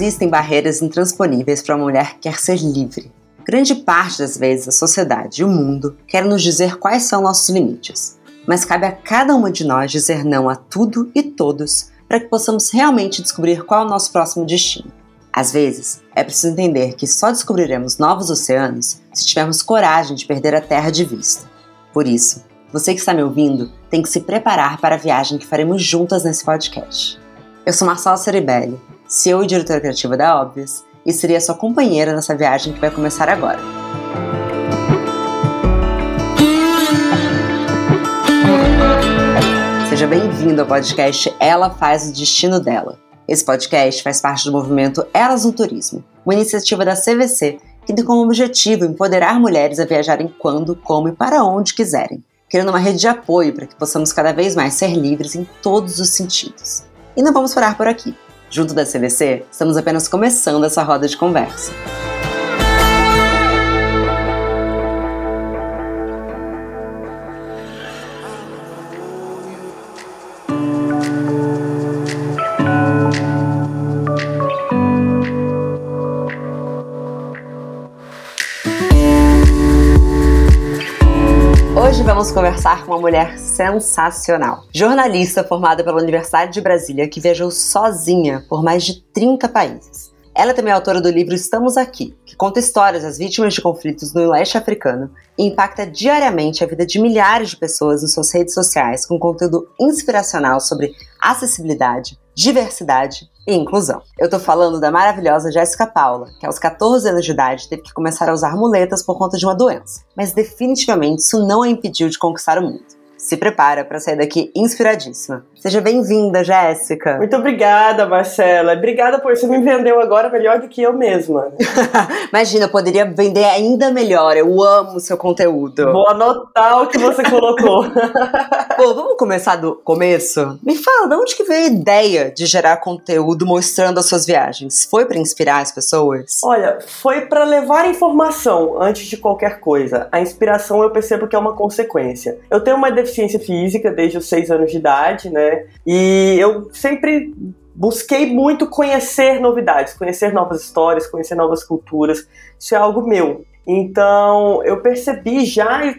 existem barreiras intransponíveis para uma mulher que quer ser livre. Grande parte das vezes a sociedade e o mundo querem nos dizer quais são nossos limites, mas cabe a cada uma de nós dizer não a tudo e todos para que possamos realmente descobrir qual é o nosso próximo destino. Às vezes, é preciso entender que só descobriremos novos oceanos se tivermos coragem de perder a Terra de vista. Por isso, você que está me ouvindo tem que se preparar para a viagem que faremos juntas nesse podcast. Eu sou Marcela Ceribelli, CEO e diretora criativa da Óbvias, e serei a sua companheira nessa viagem que vai começar agora. Seja bem-vindo ao podcast Ela Faz o Destino Dela. Esse podcast faz parte do movimento Elas no Turismo, uma iniciativa da CVC que tem como objetivo empoderar mulheres a viajarem quando, como e para onde quiserem, criando uma rede de apoio para que possamos cada vez mais ser livres em todos os sentidos. E não vamos parar por aqui. Junto da CVC, estamos apenas começando essa roda de conversa. Conversar com uma mulher sensacional. Jornalista formada pela Universidade de Brasília que viajou sozinha por mais de 30 países. Ela também é autora do livro Estamos Aqui, que conta histórias das vítimas de conflitos no leste africano e impacta diariamente a vida de milhares de pessoas em suas redes sociais com conteúdo inspiracional sobre acessibilidade, diversidade e inclusão. Eu tô falando da maravilhosa Jéssica Paula, que aos 14 anos de idade teve que começar a usar muletas por conta de uma doença, mas definitivamente isso não a impediu de conquistar o mundo se prepara para sair daqui inspiradíssima. Seja bem-vinda, Jéssica. Muito obrigada, Marcela. Obrigada por você me vendeu agora melhor do que eu mesma. Imagina, eu poderia vender ainda melhor. Eu amo o seu conteúdo. Vou anotar o que você colocou. Bom, vamos começar do começo? Me fala, de onde que veio a ideia de gerar conteúdo mostrando as suas viagens? Foi para inspirar as pessoas? Olha, foi para levar informação antes de qualquer coisa. A inspiração eu percebo que é uma consequência. Eu tenho uma deficiência deficiência física desde os seis anos de idade, né? E eu sempre busquei muito conhecer novidades, conhecer novas histórias, conhecer novas culturas. Isso é algo meu. Então, eu percebi já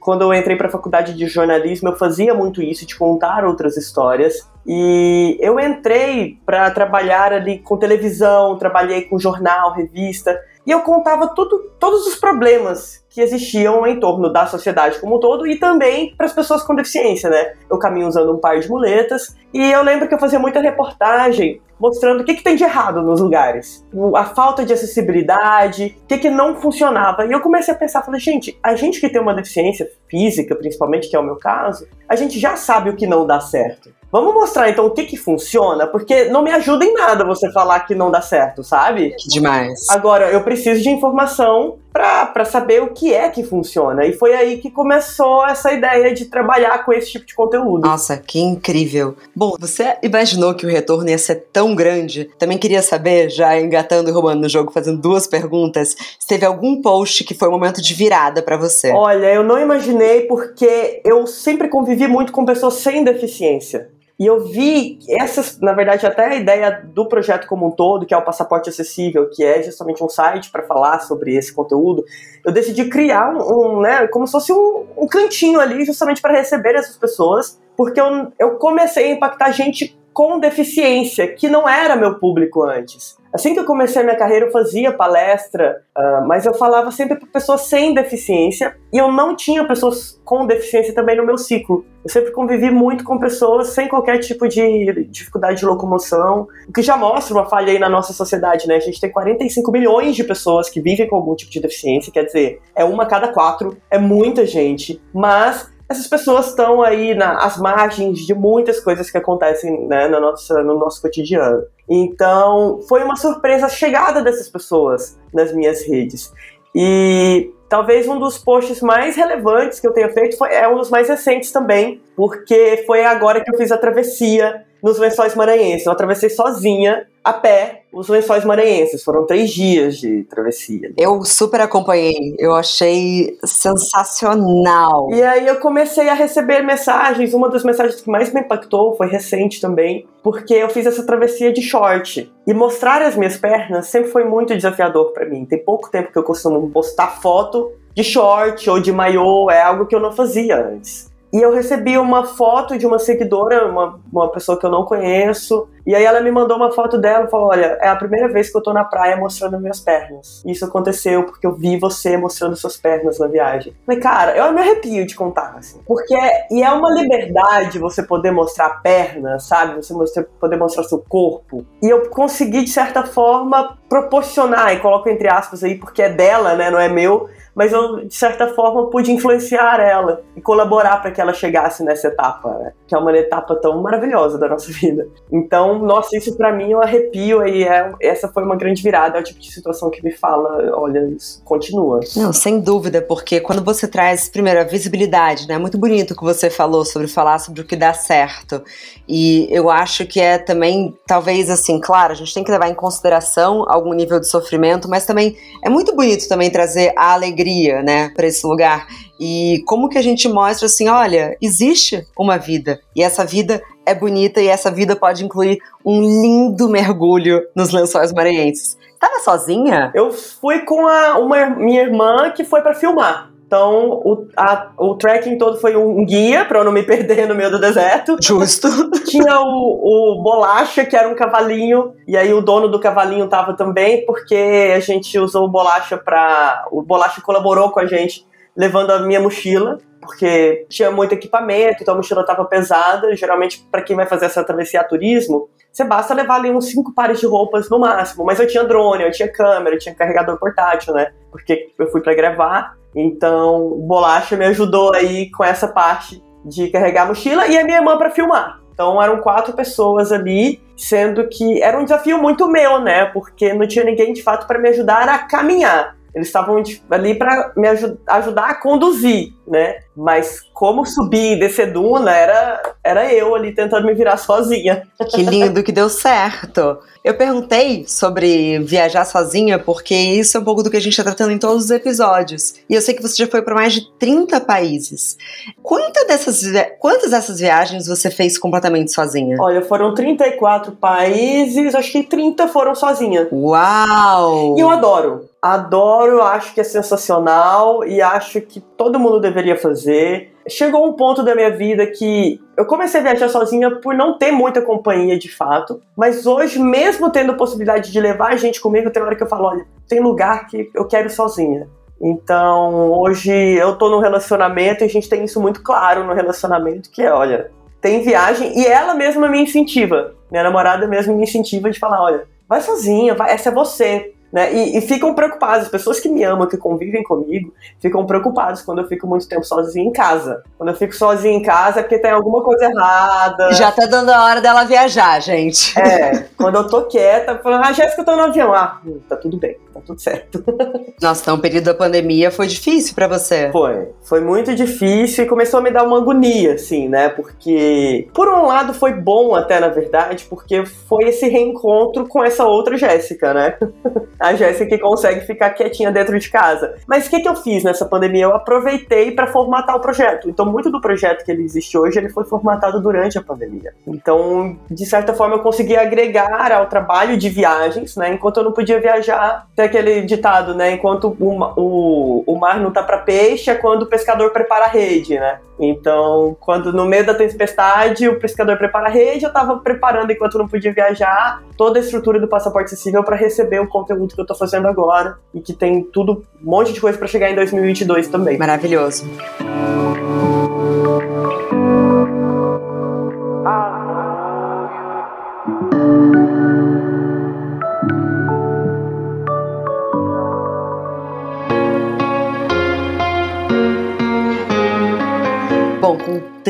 quando eu entrei para a faculdade de jornalismo, eu fazia muito isso, de contar outras histórias. E eu entrei para trabalhar ali com televisão, trabalhei com jornal, revista, e eu contava tudo, todos os problemas que existiam em torno da sociedade como um todo e também para as pessoas com deficiência, né? Eu caminho usando um par de muletas e eu lembro que eu fazia muita reportagem mostrando o que, que tem de errado nos lugares, a falta de acessibilidade, o que, que não funcionava. E eu comecei a pensar, falei, gente, a gente que tem uma deficiência física, principalmente, que é o meu caso, a gente já sabe o que não dá certo. Vamos mostrar então o que que funciona, porque não me ajuda em nada você falar que não dá certo, sabe? Que demais. Agora, eu preciso de informação para saber o que é que funciona. E foi aí que começou essa ideia de trabalhar com esse tipo de conteúdo. Nossa, que incrível. Bom, você imaginou que o retorno ia ser tão grande? Também queria saber, já engatando e roubando no jogo, fazendo duas perguntas, se teve algum post que foi um momento de virada para você? Olha, eu não imaginei porque eu sempre convivi muito com pessoas sem deficiência. E eu vi essas, na verdade, até a ideia do projeto como um todo, que é o Passaporte Acessível, que é justamente um site para falar sobre esse conteúdo. Eu decidi criar um, um né, como se fosse um, um cantinho ali, justamente para receber essas pessoas, porque eu, eu comecei a impactar gente com deficiência, que não era meu público antes. Assim que eu comecei a minha carreira, eu fazia palestra, uh, mas eu falava sempre para pessoas sem deficiência e eu não tinha pessoas com deficiência também no meu ciclo. Eu sempre convivi muito com pessoas sem qualquer tipo de dificuldade de locomoção, o que já mostra uma falha aí na nossa sociedade, né? A gente tem 45 milhões de pessoas que vivem com algum tipo de deficiência, quer dizer, é uma a cada quatro, é muita gente, mas essas pessoas estão aí nas margens de muitas coisas que acontecem né, no, nosso, no nosso cotidiano. Então, foi uma surpresa a chegada dessas pessoas nas minhas redes. E talvez um dos posts mais relevantes que eu tenha feito foi, é um dos mais recentes também, porque foi agora que eu fiz a travessia nos Lençóis Maranhenses. Eu atravessei sozinha, a pé, os Lençóis Maranhenses. Foram três dias de travessia. Eu super acompanhei, eu achei sensacional. E aí eu comecei a receber mensagens. Uma das mensagens que mais me impactou foi recente também, porque eu fiz essa travessia de short. E mostrar as minhas pernas sempre foi muito desafiador para mim. Tem pouco tempo que eu costumo postar foto de short ou de maiô, é algo que eu não fazia antes. E eu recebi uma foto de uma seguidora, uma, uma pessoa que eu não conheço. E aí ela me mandou uma foto dela e falou: Olha, é a primeira vez que eu tô na praia mostrando minhas pernas. Isso aconteceu porque eu vi você mostrando suas pernas na viagem. Falei, cara, eu me arrepio de contar, assim. Porque e é uma liberdade você poder mostrar a perna, sabe? Você mostrar, poder mostrar seu corpo. E eu consegui, de certa forma, proporcionar, e coloco entre aspas aí, porque é dela, né? Não é meu mas eu, de certa forma, pude influenciar ela e colaborar para que ela chegasse nessa etapa, né? que é uma etapa tão maravilhosa da nossa vida. Então, nossa, isso para mim eu arrepio e é, essa foi uma grande virada, é o tipo de situação que me fala, olha, isso continua. Não, sem dúvida, porque quando você traz, primeiro, a visibilidade, né? Muito bonito o que você falou sobre falar sobre o que dá certo. E eu acho que é também, talvez assim, claro, a gente tem que levar em consideração algum nível de sofrimento, mas também é muito bonito também trazer a alegria, né, para esse lugar. E como que a gente mostra assim, olha, existe uma vida e essa vida é bonita e essa vida pode incluir um lindo mergulho nos lençóis maranhenses. Tava sozinha? Eu fui com a, uma minha irmã que foi para filmar. Então, o, a, o trekking todo foi um guia para eu não me perder no meio do deserto. Justo. Tinha o, o Bolacha, que era um cavalinho, e aí o dono do cavalinho tava também, porque a gente usou o Bolacha para. O Bolacha colaborou com a gente, levando a minha mochila, porque tinha muito equipamento, então a mochila tava pesada. Geralmente, para quem vai fazer essa travessia a turismo, você basta levar ali uns cinco pares de roupas no máximo. Mas eu tinha drone, eu tinha câmera, eu tinha carregador portátil, né? Porque eu fui para gravar. Então, Bolacha me ajudou aí com essa parte de carregar a mochila e a minha irmã para filmar. Então eram quatro pessoas ali, sendo que era um desafio muito meu, né? Porque não tinha ninguém de fato para me ajudar a caminhar. Eles estavam ali para me ajudar a conduzir, né? Mas como subir e descer duna era, era eu ali tentando me virar sozinha. Que lindo que deu certo. Eu perguntei sobre viajar sozinha porque isso é um pouco do que a gente está tratando em todos os episódios. E eu sei que você já foi para mais de 30 países. Quantas dessas, quantas dessas viagens você fez completamente sozinha? Olha, foram 34 países, acho que 30 foram sozinha. Uau! E eu adoro. Adoro, acho que é sensacional e acho que todo mundo deveria fazer. Chegou um ponto da minha vida que eu comecei a viajar sozinha por não ter muita companhia de fato, mas hoje, mesmo tendo a possibilidade de levar a gente comigo, tem hora que eu falo: olha, tem lugar que eu quero sozinha. Então, hoje eu tô num relacionamento e a gente tem isso muito claro no relacionamento, que é, olha, tem viagem e ela mesma me incentiva. Minha namorada mesmo me incentiva de falar, olha, vai sozinha, vai, essa é você. Né? E, e, ficam preocupados, as pessoas que me amam, que convivem comigo, ficam preocupados quando eu fico muito tempo sozinha em casa. Quando eu fico sozinha em casa é porque tem alguma coisa errada. Já tá dando a hora dela viajar, gente. É, quando eu tô quieta, falando, ah, Jéssica, eu tô no avião. Ah, hum, tá tudo bem, tá tudo certo. Nossa, então o período da pandemia foi difícil para você. Foi, foi muito difícil e começou a me dar uma agonia, assim, né? Porque, por um lado, foi bom até, na verdade, porque foi esse reencontro com essa outra Jéssica, né? a Jéssica que consegue ficar quietinha dentro de casa. Mas o que, que eu fiz nessa pandemia? Eu aproveitei para formatar o projeto. Então, muito do projeto que ele existe hoje, ele foi formatado durante a pandemia. Então, de certa forma, eu consegui agregar ao trabalho de viagens, né? Enquanto eu não podia viajar, tem aquele ditado, né? Enquanto o, o, o mar não tá para peixe, é quando o pescador prepara a rede, né? Então, quando no meio da tempestade o pescador prepara a rede, eu estava preparando enquanto não podia viajar toda a estrutura do passaporte acessível para receber o conteúdo que eu estou fazendo agora e que tem tudo, um monte de coisa para chegar em 2022 também. Maravilhoso.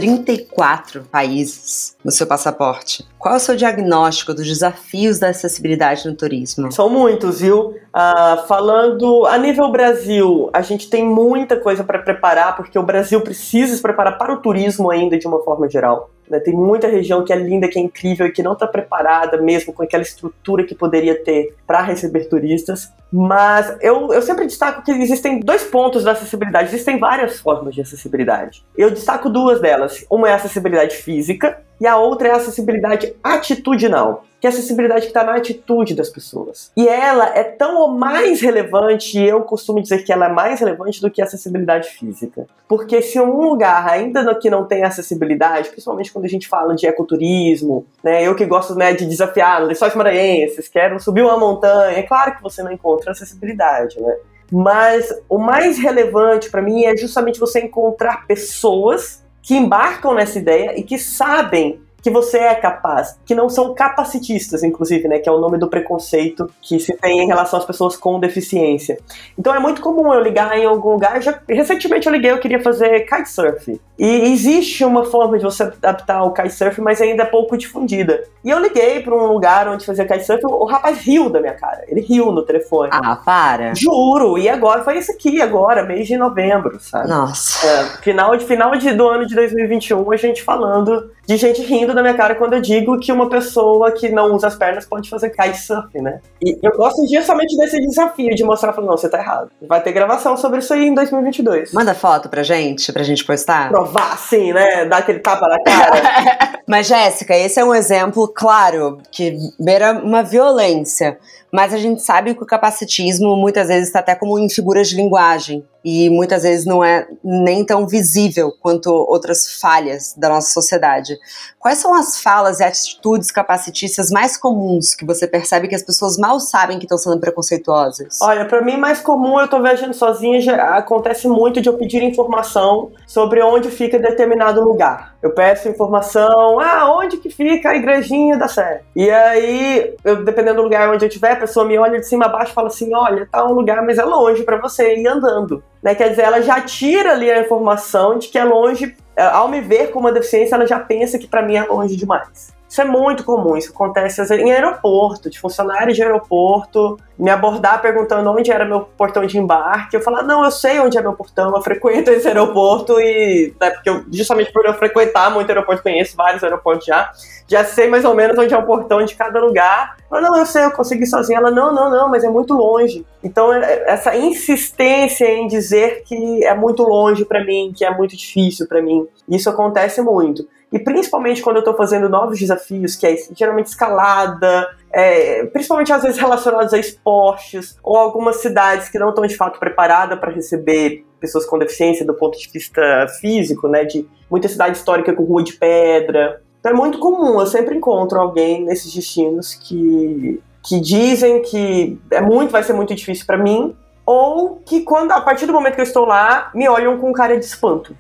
34 países no seu passaporte, qual é o seu diagnóstico dos desafios da acessibilidade no turismo? São muitos, viu? Uh, falando a nível Brasil, a gente tem muita coisa para preparar, porque o Brasil precisa se preparar para o turismo ainda de uma forma geral. Né? Tem muita região que é linda, que é incrível e que não está preparada mesmo com aquela estrutura que poderia ter para receber turistas. Mas eu, eu sempre destaco que existem dois pontos da acessibilidade. Existem várias formas de acessibilidade. Eu destaco duas delas. Uma é a acessibilidade física e a outra é a acessibilidade atitudinal que é a acessibilidade que está na atitude das pessoas. E ela é tão ou mais relevante, e eu costumo dizer que ela é mais relevante do que a acessibilidade física. Porque se um lugar ainda que não tem acessibilidade, principalmente quando a gente fala de ecoturismo, né, eu que gosto né, de desafiar lençóis maranhenses, quero subir uma montanha, é claro que você não encontra acessibilidade, né? Mas o mais relevante para mim é justamente você encontrar pessoas que embarcam nessa ideia e que sabem que você é capaz, que não são capacitistas, inclusive, né, que é o nome do preconceito que se tem em relação às pessoas com deficiência. Então é muito comum eu ligar em algum lugar, já recentemente eu liguei, eu queria fazer kitesurf. E existe uma forma de você adaptar ao kitesurf, mas ainda é pouco difundida. E eu liguei para um lugar onde fazia kitesurf, o rapaz riu da minha cara. Ele riu no telefone. Ah, para. Juro. E agora foi isso aqui agora, mês de novembro, sabe? Nossa. É, final de final de, do ano de 2021, a gente falando de gente rindo da minha cara quando eu digo que uma pessoa que não usa as pernas pode fazer kitesurf, né? E eu gosto justamente desse desafio de mostrar, falando, não, você tá errado. Vai ter gravação sobre isso aí em 2022. Manda foto pra gente, pra gente postar. Provar, sim, né? Dar aquele tapa na cara. Mas, Jéssica, esse é um exemplo claro que beira uma violência. Mas a gente sabe que o capacitismo muitas vezes está até como em figuras de linguagem e muitas vezes não é nem tão visível quanto outras falhas da nossa sociedade. Quais são as falas e atitudes capacitistas mais comuns que você percebe que as pessoas mal sabem que estão sendo preconceituosas? Olha, para mim mais comum eu tô viajando sozinha, já acontece muito de eu pedir informação sobre onde fica determinado lugar. Eu peço informação, ah, onde que fica a igrejinha da Sé? E aí, eu, dependendo do lugar onde eu estiver, pessoa me olha de cima a baixo e fala assim, olha, tá um lugar, mas é longe para você ir andando. Né? Quer dizer, ela já tira ali a informação de que é longe, é, ao me ver com uma deficiência, ela já pensa que para mim é longe demais. Isso é muito comum, isso acontece em aeroporto, de funcionários de aeroporto me abordar perguntando onde era meu portão de embarque. Eu falar, não, eu sei onde é meu portão, eu frequento esse aeroporto e, né, porque eu, justamente por eu frequentar muito aeroporto, conheço vários aeroportos já, já sei mais ou menos onde é o portão de cada lugar. Eu, não, eu sei, eu consegui sozinha. Ela, não, não, não, mas é muito longe. Então, é, essa insistência em dizer que é muito longe para mim, que é muito difícil para mim, isso acontece muito. E principalmente quando eu estou fazendo novos desafios, que é geralmente escalada, é, principalmente às vezes relacionados a esportes, ou algumas cidades que não estão de fato preparadas para receber pessoas com deficiência do ponto de vista físico, né? De muita cidade histórica com rua de pedra. Então é muito comum, eu sempre encontro alguém nesses destinos que, que dizem que é muito, vai ser muito difícil para mim, ou que quando a partir do momento que eu estou lá, me olham com cara de espanto.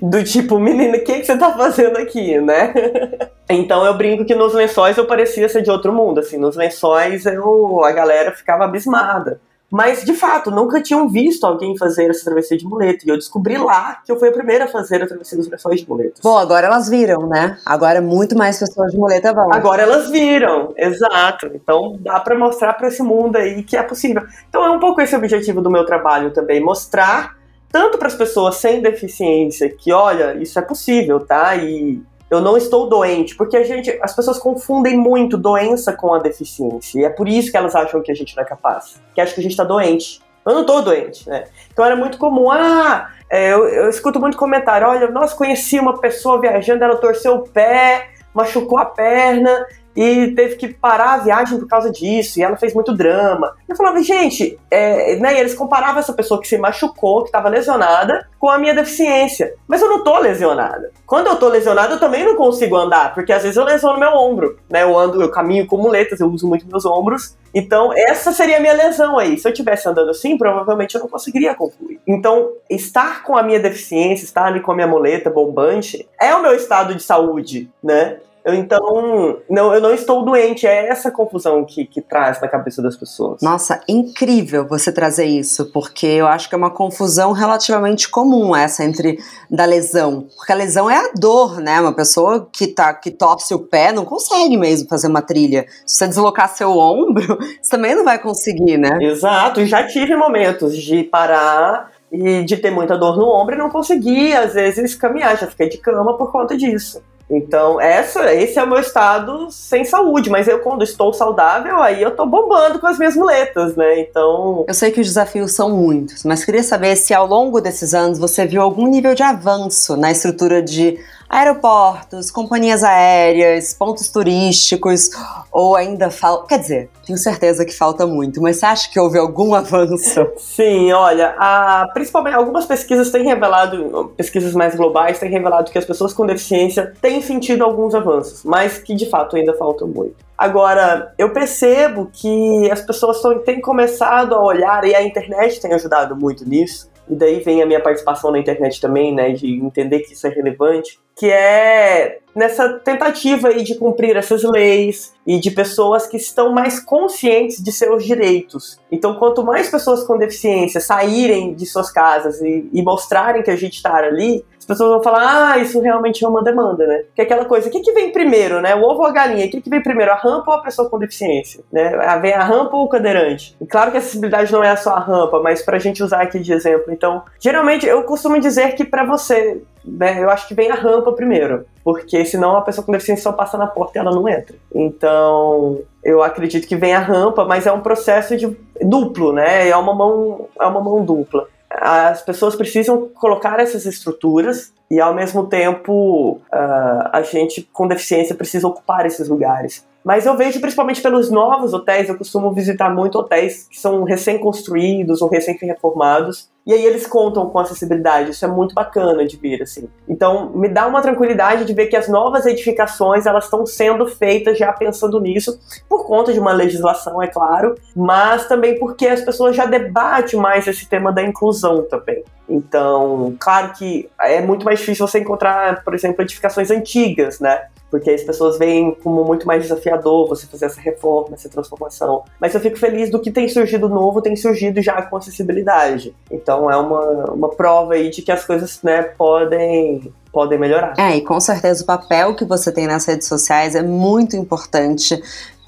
Do tipo, menina, o que, que você tá fazendo aqui, né? então eu brinco que nos lençóis eu parecia ser de outro mundo, assim, nos lençóis eu, a galera ficava abismada. Mas, de fato, nunca tinham visto alguém fazer essa travessia de muleta. E eu descobri lá que eu fui a primeira a fazer a travessia dos lençóis de muletas. Bom, agora elas viram, né? Agora muito mais pessoas de muleta vão. Agora elas viram, exato. Então dá para mostrar para esse mundo aí que é possível. Então é um pouco esse o objetivo do meu trabalho também, mostrar tanto para as pessoas sem deficiência que, olha, isso é possível, tá? E eu não estou doente, porque a gente, as pessoas confundem muito doença com a deficiência, e é por isso que elas acham que a gente não é capaz, que acham que a gente está doente. Eu não estou doente, né? Então era muito comum, ah, é, eu, eu escuto muito comentário, olha, nós conheci uma pessoa viajando, ela torceu o pé, machucou a perna, e teve que parar a viagem por causa disso, e ela fez muito drama. Eu falava, gente, é, né, eles comparavam essa pessoa que se machucou, que estava lesionada, com a minha deficiência. Mas eu não tô lesionada. Quando eu tô lesionada, eu também não consigo andar, porque às vezes eu lesiono meu ombro, né? Eu ando, eu caminho com muletas, eu uso muito meus ombros. Então, essa seria a minha lesão aí. Se eu estivesse andando assim, provavelmente eu não conseguiria concluir. Então, estar com a minha deficiência, estar ali com a minha muleta bombante, é o meu estado de saúde, né? Então, não, eu não estou doente. É essa confusão que, que traz na cabeça das pessoas. Nossa, incrível você trazer isso, porque eu acho que é uma confusão relativamente comum essa entre da lesão. Porque a lesão é a dor, né? Uma pessoa que, tá, que torce o pé não consegue mesmo fazer uma trilha. Se você deslocar seu ombro, você também não vai conseguir, né? Exato, e já tive momentos de parar e de ter muita dor no ombro e não conseguir, às vezes, caminhar. Já fiquei de cama por conta disso. Então, essa, esse é o meu estado sem saúde, mas eu quando estou saudável, aí eu tô bombando com as minhas muletas, né? Então. Eu sei que os desafios são muitos, mas queria saber se ao longo desses anos você viu algum nível de avanço na estrutura de aeroportos, companhias aéreas, pontos turísticos, ou ainda falta. Quer dizer, tenho certeza que falta muito, mas você acha que houve algum avanço? Sim, olha, a, principalmente algumas pesquisas têm revelado, pesquisas mais globais têm revelado que as pessoas com deficiência têm sentido alguns avanços, mas que de fato ainda faltam muito. Agora, eu percebo que as pessoas têm começado a olhar, e a internet tem ajudado muito nisso, e daí vem a minha participação na internet também, né, de entender que isso é relevante, que é nessa tentativa aí de cumprir essas leis e de pessoas que estão mais conscientes de seus direitos. Então, quanto mais pessoas com deficiência saírem de suas casas e, e mostrarem que a gente está ali, pessoas vão falar, ah, isso realmente é uma demanda, né? Que é aquela coisa, o que, que vem primeiro, né? O ovo ou a galinha? O que, que vem primeiro, a rampa ou a pessoa com deficiência? Né? Vem a rampa ou o cadeirante? E claro que a acessibilidade não é só a rampa, mas pra gente usar aqui de exemplo. Então, geralmente eu costumo dizer que para você, né, eu acho que vem a rampa primeiro, porque senão a pessoa com deficiência só passa na porta e ela não entra. Então, eu acredito que vem a rampa, mas é um processo de duplo, né? É uma mão, é uma mão dupla as pessoas precisam colocar essas estruturas e ao mesmo tempo uh, a gente com deficiência precisa ocupar esses lugares. Mas eu vejo principalmente pelos novos hotéis, eu costumo visitar muito hotéis que são recém-construídos ou recém-reformados, e aí eles contam com acessibilidade, isso é muito bacana de ver, assim. Então, me dá uma tranquilidade de ver que as novas edificações, elas estão sendo feitas já pensando nisso, por conta de uma legislação, é claro, mas também porque as pessoas já debatem mais esse tema da inclusão também. Então, claro que é muito mais difícil você encontrar, por exemplo, edificações antigas, né? porque as pessoas veem como muito mais desafiador você fazer essa reforma, essa transformação. Mas eu fico feliz do que tem surgido novo, tem surgido já com acessibilidade. Então é uma, uma prova aí de que as coisas né, podem podem melhorar. É, e com certeza o papel que você tem nas redes sociais é muito importante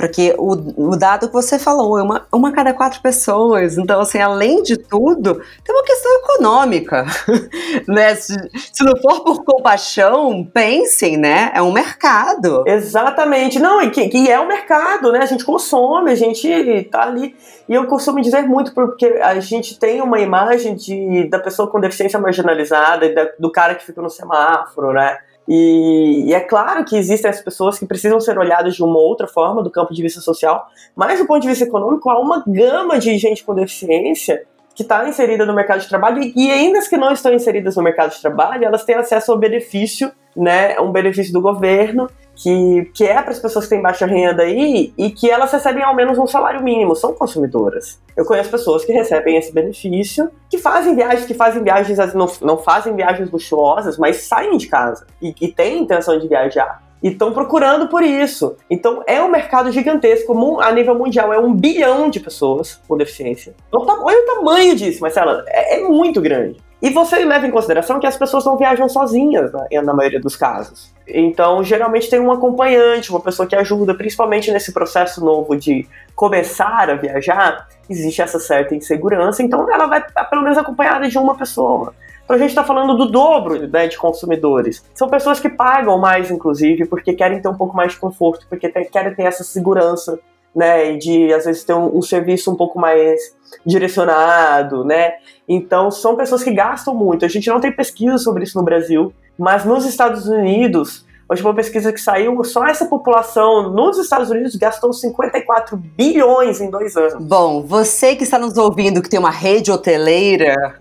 porque o, o dado que você falou é uma, uma cada quatro pessoas. Então, assim, além de tudo, tem uma questão econômica. né? Se, se não for por compaixão, pensem, né? É um mercado. Exatamente. Não, e que, que é um mercado, né? A gente consome, a gente tá ali. E eu costumo dizer muito porque a gente tem uma imagem de, da pessoa com deficiência marginalizada, do cara que fica no semáforo, né? E, e, é claro que existem as pessoas que precisam ser olhadas de uma outra forma do campo de vista social, mas do ponto de vista econômico há uma gama de gente com deficiência que está inserida no mercado de trabalho e ainda as que não estão inseridas no mercado de trabalho, elas têm acesso ao benefício, né, um benefício do governo que, que é para as pessoas que têm baixa renda aí e que elas recebem ao menos um salário mínimo, são consumidoras. Eu conheço pessoas que recebem esse benefício, que fazem viagens, que fazem viagens, não, não fazem viagens luxuosas, mas saem de casa e, e têm intenção de viajar e estão procurando por isso. Então é um mercado gigantesco a nível mundial, é um bilhão de pessoas com deficiência. Olha o tamanho disso, Marcela, é, é muito grande. E você leva em consideração que as pessoas não viajam sozinhas, né, na maioria dos casos. Então, geralmente tem um acompanhante, uma pessoa que ajuda, principalmente nesse processo novo de começar a viajar, existe essa certa insegurança, então ela vai pelo menos acompanhada de uma pessoa. Então a gente está falando do dobro né, de consumidores. São pessoas que pagam mais, inclusive, porque querem ter um pouco mais de conforto, porque querem ter essa segurança né, de às vezes ter um, um, serviço um pouco mais direcionado, né? Então são pessoas que gastam muito. A gente não tem pesquisa sobre isso no Brasil, mas nos Estados Unidos, hoje uma pesquisa que saiu, só essa população nos Estados Unidos gastou 54 bilhões em dois anos. Bom, você que está nos ouvindo que tem uma rede hoteleira,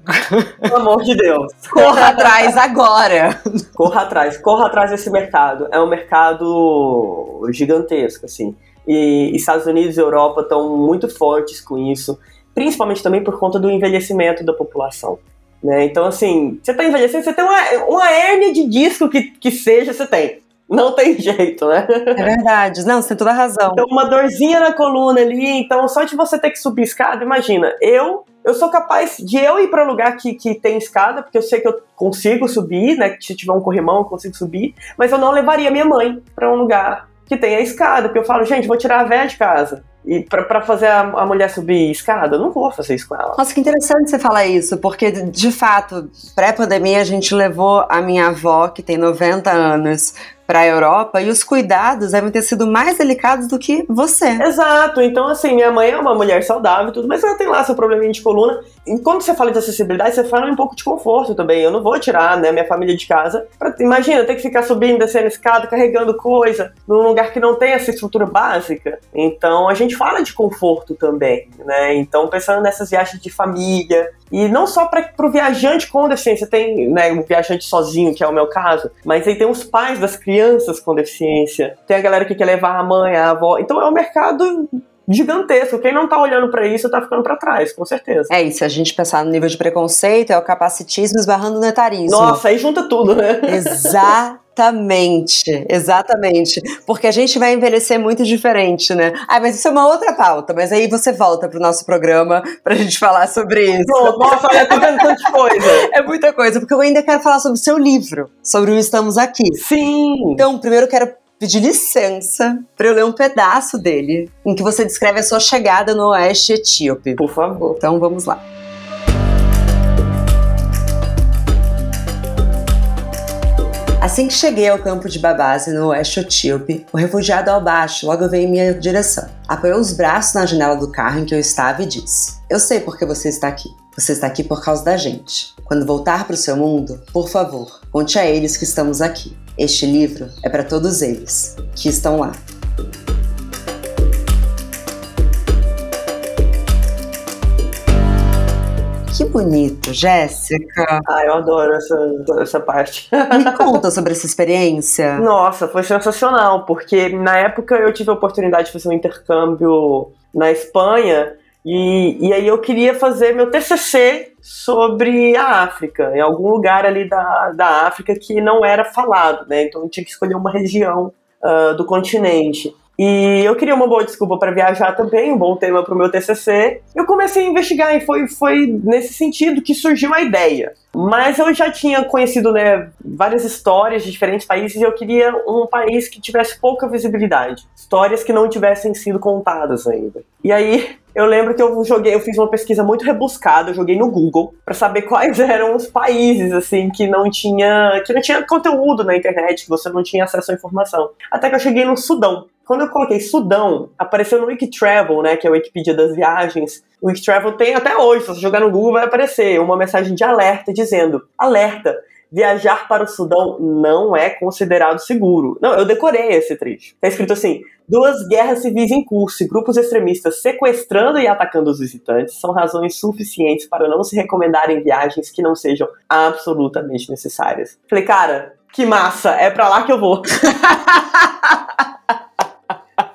pelo amor de Deus, corra atrás agora. Corra atrás, corra atrás desse mercado. É um mercado gigantesco, assim. E Estados Unidos e Europa estão muito fortes com isso, principalmente também por conta do envelhecimento da população. Né? Então, assim, você está envelhecendo, você tem uma, uma hérnia de disco que, que seja, você tem. Não tem jeito, né? É verdade. Não, você tem toda a razão. Então, uma dorzinha na coluna ali, então só de você ter que subir escada, imagina, eu eu sou capaz de eu ir para um lugar que, que tem escada, porque eu sei que eu consigo subir, né? Se tiver um corrimão, eu consigo subir, mas eu não levaria minha mãe para um lugar que tem a escada, porque eu falo, gente, vou tirar a véia de casa. E para fazer a, a, mulher subir escada, eu não vou fazer isso com ela. Nossa, que interessante você falar isso, porque de fato, pré-pandemia a gente levou a minha avó, que tem 90 anos, para a Europa e os cuidados devem ter sido mais delicados do que você. Exato. Então, assim, minha mãe é uma mulher saudável e tudo, mas ela tem lá seu probleminha de coluna. E quando você fala de acessibilidade, você fala um pouco de conforto também. Eu não vou tirar, né, minha família de casa. Pra, imagina, ter que ficar subindo, descendo escada, carregando coisa, num lugar que não tem essa estrutura básica. Então, a gente fala de conforto também, né? Então, pensando nessas viagens de família, e não só para o viajante com deficiência, tem né, um viajante sozinho, que é o meu caso, mas aí tem os pais das crianças com deficiência, tem a galera que quer levar a mãe, a avó. Então é um mercado gigantesco. Quem não tá olhando para isso tá ficando para trás, com certeza. É isso, a gente pensar no nível de preconceito, é o capacitismo esbarrando no etarismo. Nossa, aí junta tudo, né? Exatamente, exatamente. Porque a gente vai envelhecer muito diferente, né? Ah, mas isso é uma outra pauta, mas aí você volta pro nosso programa pra gente falar sobre isso. nossa, olha, tô vendo tanta coisa. É muita coisa, porque eu ainda quero falar sobre o seu livro, sobre o Estamos Aqui. Sim! Então, primeiro eu quero pedir licença para eu ler um pedaço dele, em que você descreve a sua chegada no oeste etíope. Por favor. Então vamos lá. Assim que cheguei ao campo de Babase, no oeste etíope, o refugiado ao baixo logo veio em minha direção. Apoiou os braços na janela do carro em que eu estava e disse: Eu sei por que você está aqui. Você está aqui por causa da gente. Quando voltar para o seu mundo, por favor, conte a eles que estamos aqui. Este livro é para todos eles que estão lá. Que bonito, Jéssica. Ah, eu adoro essa, essa parte. Me conta sobre essa experiência. Nossa, foi sensacional, porque na época eu tive a oportunidade de fazer um intercâmbio na Espanha e, e aí eu queria fazer meu TCC sobre a África, em algum lugar ali da, da África que não era falado, né? Então eu tinha que escolher uma região uh, do continente. E eu queria uma boa desculpa para viajar também, um bom tema para o meu TCC. Eu comecei a investigar e foi, foi nesse sentido que surgiu a ideia. Mas eu já tinha conhecido né, várias histórias de diferentes países e eu queria um país que tivesse pouca visibilidade. Histórias que não tivessem sido contadas ainda. E aí eu lembro que eu joguei, eu fiz uma pesquisa muito rebuscada, eu joguei no Google para saber quais eram os países assim que não tinha, que não tinha conteúdo na internet, que você não tinha acesso à informação. Até que eu cheguei no Sudão. Quando eu coloquei Sudão, apareceu no Wikitravel, né, que é a Wikipedia das viagens. O Wikitravel tem até hoje, se você jogar no Google vai aparecer uma mensagem de alerta dizendo: "Alerta, viajar para o Sudão não é considerado seguro. Não, eu decorei esse trecho. Tá escrito assim: duas guerras civis em curso e grupos extremistas sequestrando e atacando os visitantes são razões suficientes para não se recomendarem viagens que não sejam absolutamente necessárias. Falei, cara, que massa, é para lá que eu vou.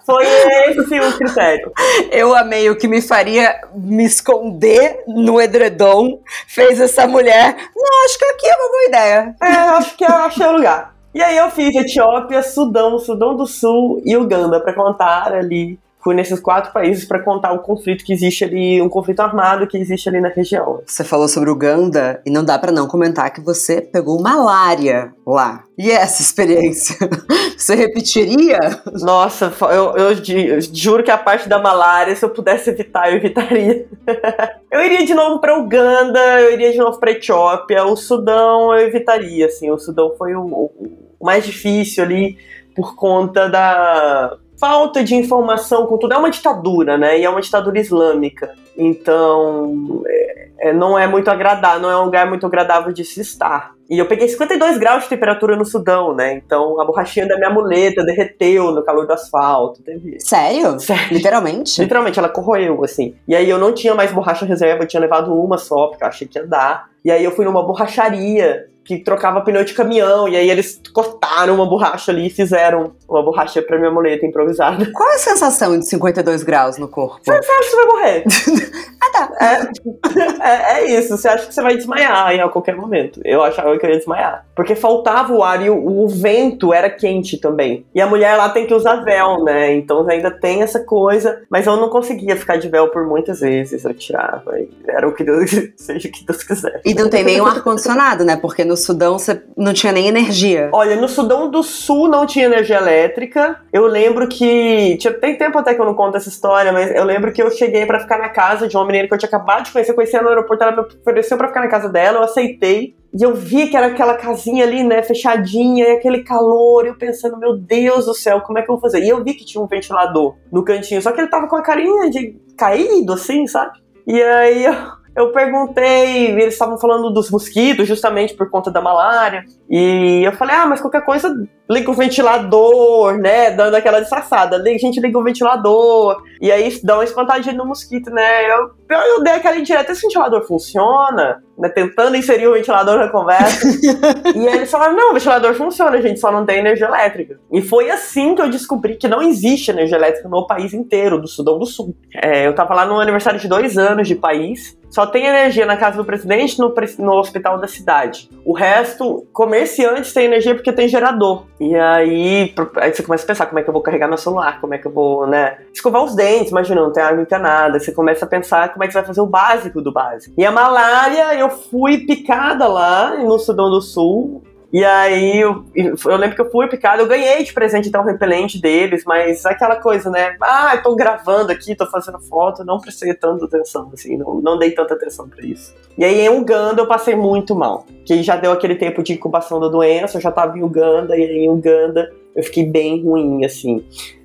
Foi esse o critério. Eu amei o que me faria me esconder no edredom. Fez essa mulher. Não, acho que aqui é uma boa ideia. É, acho que eu achei o lugar. E aí eu fiz Etiópia, Sudão, Sudão do Sul e Uganda para contar ali fui nesses quatro países para contar o conflito que existe ali, um conflito armado que existe ali na região. Você falou sobre Uganda e não dá para não comentar que você pegou malária lá. E essa experiência? Você repetiria? Nossa, eu, eu, eu, juro que a parte da malária, se eu pudesse evitar, eu evitaria. eu iria de novo para Uganda, eu iria de novo para Etiópia, o Sudão eu evitaria, assim, o Sudão foi o, o mais difícil ali por conta da falta de informação com tudo. É uma ditadura, né? E é uma ditadura islâmica. Então, é, é, não é muito agradável, não é um lugar muito agradável de se estar. E eu peguei 52 graus de temperatura no Sudão, né? Então a borrachinha da minha muleta derreteu no calor do asfalto. Teve... Sério? Sério? Literalmente? Literalmente, ela corroeu, assim. E aí eu não tinha mais borracha reserva, eu tinha levado uma só, porque eu achei que ia dar. E aí eu fui numa borracharia que trocava pneu de caminhão, e aí eles cortaram uma borracha ali e fizeram uma borracha pra minha muleta improvisada. Qual é a sensação de 52 graus no corpo? Você acha que você vai morrer. ah, tá. É, é, é, isso, você acha que você vai desmaiar aí a qualquer momento. Eu achava que eu ia desmaiar. Porque faltava o ar e o, o vento era quente também. E a mulher lá tem que usar véu, né? Então ainda tem essa coisa. Mas eu não conseguia ficar de véu por muitas vezes. Eu tirava. era o que Deus, seja o que Deus quiser. E não tem nenhum ar-condicionado, né? Porque no Sudão você não tinha nem energia. Olha, no Sudão do Sul não tinha energia elétrica. Eu lembro que. Tinha, tem tempo até que eu não conto essa história, mas eu lembro que eu cheguei para ficar na casa de uma menina que eu tinha acabado de conhecer, conhecia no aeroporto, ela me ofereceu para ficar na casa dela, eu aceitei. E eu vi que era aquela casinha ali, né, fechadinha, e aquele calor, e eu pensando, meu Deus do céu, como é que eu vou fazer? E eu vi que tinha um ventilador no cantinho, só que ele tava com a carinha de caído, assim, sabe? E aí eu, eu perguntei, eles estavam falando dos mosquitos, justamente por conta da malária. E eu falei, ah, mas qualquer coisa, liga o ventilador, né? Dando aquela disfarçada. A gente liga o ventilador. E aí dá uma espantadinha no mosquito, né? Eu, eu dei aquela indireta, esse ventilador funciona? Né, tentando inserir o ventilador na conversa. e aí eles falaram, não, o ventilador funciona, a gente só não tem energia elétrica. E foi assim que eu descobri que não existe energia elétrica no país inteiro, do Sudão do Sul. É, eu tava lá no aniversário de dois anos de país, só tem energia na casa do presidente no, no hospital da cidade. O resto, comerciantes têm energia porque tem gerador. E aí, aí você começa a pensar como é que eu vou carregar meu celular, como é que eu vou, né? Escovar os dentes, imagina, não tem água encanada. Você começa a pensar como é que você vai fazer o básico do básico. E a malária, eu fui picada lá no Sudão do Sul. E aí, eu, eu, lembro que eu fui picada, eu ganhei de presente então um repelente deles, mas aquela coisa, né? Ah, eu tô gravando aqui, tô fazendo foto, não prestei tanta atenção, assim, não, não dei tanta atenção para isso. E aí em Uganda eu passei muito mal, que já deu aquele tempo de incubação da doença, eu já tava em Uganda, e aí em Uganda eu fiquei bem ruim, assim.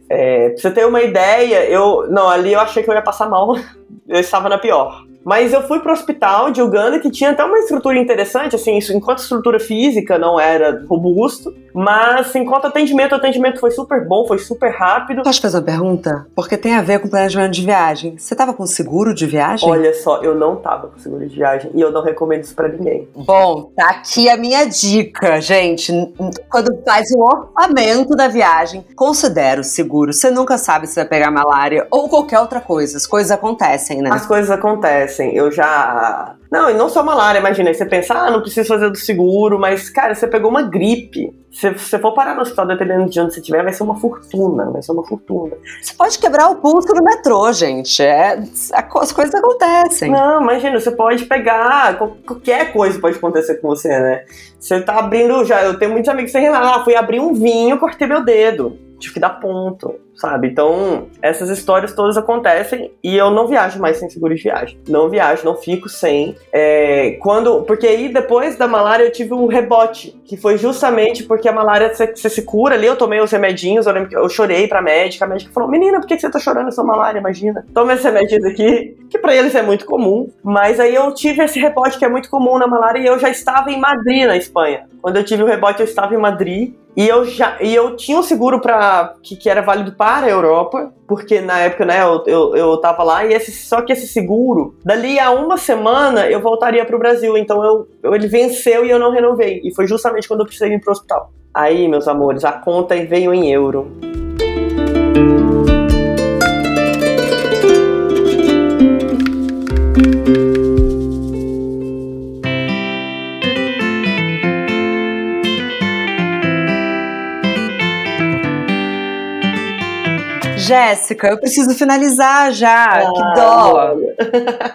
É, pra você ter uma ideia, eu. Não, ali eu achei que eu ia passar mal. Eu estava na pior. Mas eu fui pro hospital de Uganda que tinha até uma estrutura interessante, assim, isso, enquanto estrutura física não era robusto, mas enquanto atendimento, o atendimento foi super bom, foi super rápido. Posso fazer uma pergunta? Porque tem a ver com planejamento de viagem. Você tava com seguro de viagem? Olha só, eu não tava com seguro de viagem e eu não recomendo isso para ninguém. Bom, tá aqui a minha dica, gente. Quando faz o orçamento da viagem, considere o seguro. Você nunca sabe se vai pegar malária ou qualquer outra coisa. As coisas acontecem, né? As coisas acontecem assim, eu já. Não, e não só malária, imagina, você pensa, ah, não preciso fazer do seguro, mas, cara, você pegou uma gripe. Se você for parar no hospital, dependendo de onde você estiver, vai ser uma fortuna, vai ser uma fortuna. Você pode quebrar o pulso no metrô, gente. É, as coisas acontecem. Não, imagina, você pode pegar, qualquer coisa pode acontecer com você, né? Você tá abrindo, já, eu tenho muitos amigos que sei lá, ah, fui abrir um vinho, cortei meu dedo tive que dar ponto, sabe? Então, essas histórias todas acontecem e eu não viajo mais sem seguro de viagem. Não viajo, não fico sem. É, quando, porque aí depois da malária eu tive um rebote, que foi justamente porque a malária você, se cura ali, eu tomei os remedinhos, eu eu chorei pra médica, a médica falou: Menina, por que você tá chorando essa malária? Imagina. Toma esses remédios aqui, que para eles é muito comum. Mas aí eu tive esse rebote que é muito comum na malária e eu já estava em Madrid, na Espanha. Quando eu tive o rebote, eu estava em Madrid e eu já e eu tinha um seguro para que, que era válido para a Europa, porque na época, né, eu, eu, eu tava lá, e esse, só que esse seguro, dali a uma semana eu voltaria para o Brasil. Então eu, eu, ele venceu e eu não renovei. E foi justamente quando eu precisei ir pro hospital. Aí, meus amores, a conta veio em euro. Jéssica, eu preciso finalizar já. Ah, que dó.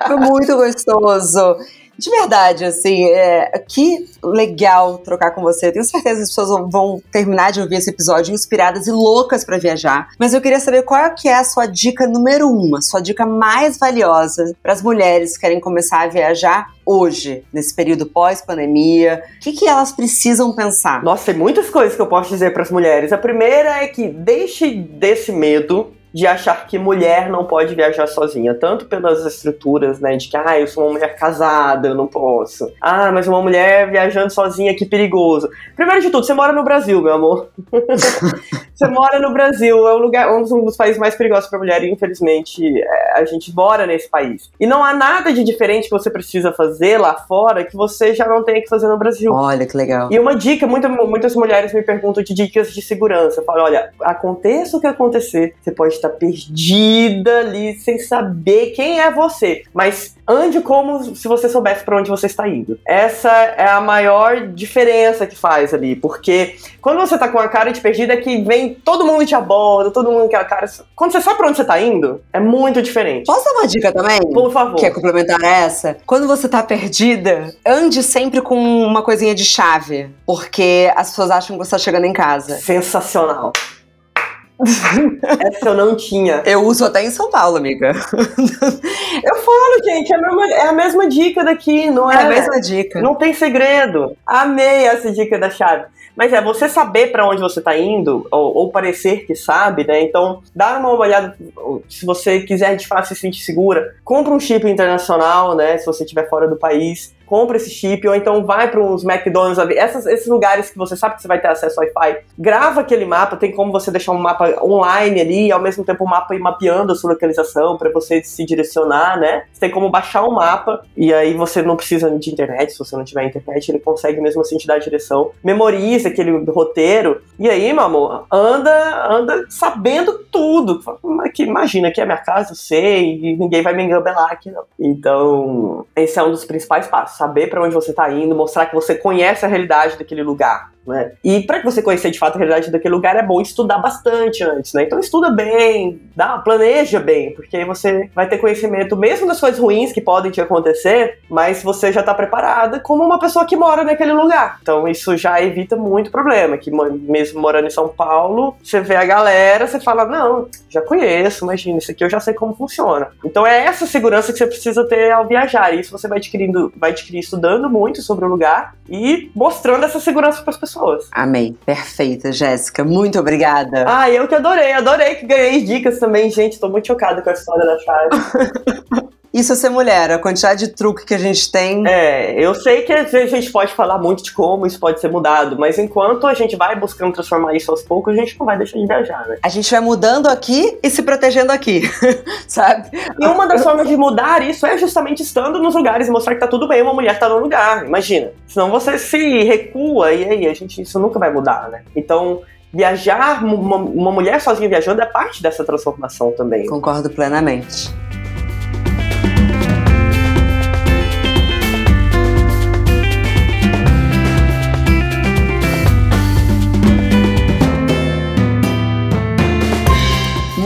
Foi muito gostoso. De verdade, assim, é, que legal trocar com você. Tenho certeza que as pessoas vão terminar de ouvir esse episódio inspiradas e loucas para viajar. Mas eu queria saber qual é que é a sua dica número uma, sua dica mais valiosa para as mulheres que querem começar a viajar hoje, nesse período pós-pandemia? O que, que elas precisam pensar? Nossa, tem muitas coisas que eu posso dizer para as mulheres. A primeira é que deixe desse medo de achar que mulher não pode viajar sozinha, tanto pelas estruturas, né, de que ah, eu sou uma mulher casada, eu não posso. Ah, mas uma mulher viajando sozinha, que perigoso. Primeiro de tudo, você mora no Brasil, meu amor. você mora no Brasil, é um lugar, um dos países mais perigosos para mulher e infelizmente é, a gente mora nesse país. E não há nada de diferente que você precisa fazer lá fora que você já não tenha que fazer no Brasil. Olha que legal. E uma dica, muita, muitas mulheres me perguntam de dicas de segurança. Falo, olha, aconteça o que acontecer, você pode estar perdida ali sem saber quem é você. Mas ande como se você soubesse para onde você está indo. Essa é a maior diferença que faz ali, porque quando você tá com a cara de perdida é que vem todo mundo te aborda, todo mundo aquela cara. Quando você sabe para onde você tá indo, é muito diferente. Posso dar uma dica também? Por favor. Quer complementar essa? Quando você tá perdida, ande sempre com uma coisinha de chave, porque as pessoas acham que você tá chegando em casa. Sensacional. Essa eu não tinha. Eu uso até em São Paulo, amiga. eu falo, gente, é a, mesma, é a mesma dica daqui, não é? É a mesma dica. Não tem segredo. Amei essa dica da chave. Mas é você saber para onde você está indo, ou, ou, parecer que sabe, né? Então, dá uma olhada, se você quiser de fato se sentir segura, compra um chip internacional, né? Se você estiver fora do país compra esse chip, ou então vai para uns McDonald's, essas, esses lugares que você sabe que você vai ter acesso ao Wi-Fi, grava aquele mapa, tem como você deixar um mapa online ali, e ao mesmo tempo o mapa ir mapeando a sua localização para você se direcionar, né? Você tem como baixar o mapa, e aí você não precisa de internet, se você não tiver internet, ele consegue mesmo assim te dar a direção. Memoriza aquele roteiro, e aí, meu amor, anda, anda sabendo tudo. Que imagina, aqui é minha casa, eu sei, e ninguém vai me engambelar aqui, não. Então, esse é um dos principais passos saber para onde você está indo, mostrar que você conhece a realidade daquele lugar. Né? E para você conhecer de fato a realidade daquele lugar é bom estudar bastante antes, né? Então estuda bem, dá, planeja bem, porque aí você vai ter conhecimento mesmo das coisas ruins que podem te acontecer, mas você já está preparada como uma pessoa que mora naquele lugar. Então isso já evita muito problema, que mesmo morando em São Paulo, você vê a galera, você fala, não, já conheço, imagina, isso aqui eu já sei como funciona. Então é essa segurança que você precisa ter ao viajar, isso você vai adquirindo, vai adquirir estudando muito sobre o lugar e mostrando essa segurança para as pessoas pessoas. Amei. Perfeita, Jéssica. Muito obrigada. Ah, eu que adorei. Adorei que ganhei dicas também, gente. Tô muito chocada com a história da chave. Isso é ser mulher, a quantidade de truque que a gente tem. É, eu sei que às vezes a gente pode falar muito de como isso pode ser mudado, mas enquanto a gente vai buscando transformar isso aos poucos, a gente não vai deixar de viajar, né? A gente vai mudando aqui e se protegendo aqui, sabe? E uma das formas de mudar isso é justamente estando nos lugares e mostrar que tá tudo bem uma mulher tá no lugar, imagina. Senão você se recua e aí a gente, isso nunca vai mudar, né? Então, viajar, uma, uma mulher sozinha viajando é parte dessa transformação também. Concordo plenamente.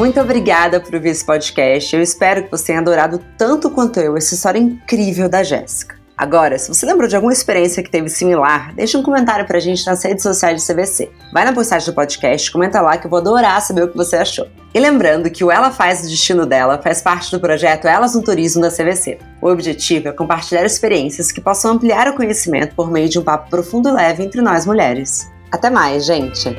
Muito obrigada por ouvir esse podcast. Eu espero que você tenha adorado tanto quanto eu essa história incrível da Jéssica. Agora, se você lembrou de alguma experiência que teve similar, deixa um comentário pra gente nas redes sociais do CVC. Vai na postagem do podcast, comenta lá que eu vou adorar saber o que você achou. E lembrando que o Ela Faz o Destino Dela faz parte do projeto Elas no Turismo da CVC. O objetivo é compartilhar experiências que possam ampliar o conhecimento por meio de um papo profundo e leve entre nós mulheres. Até mais, gente!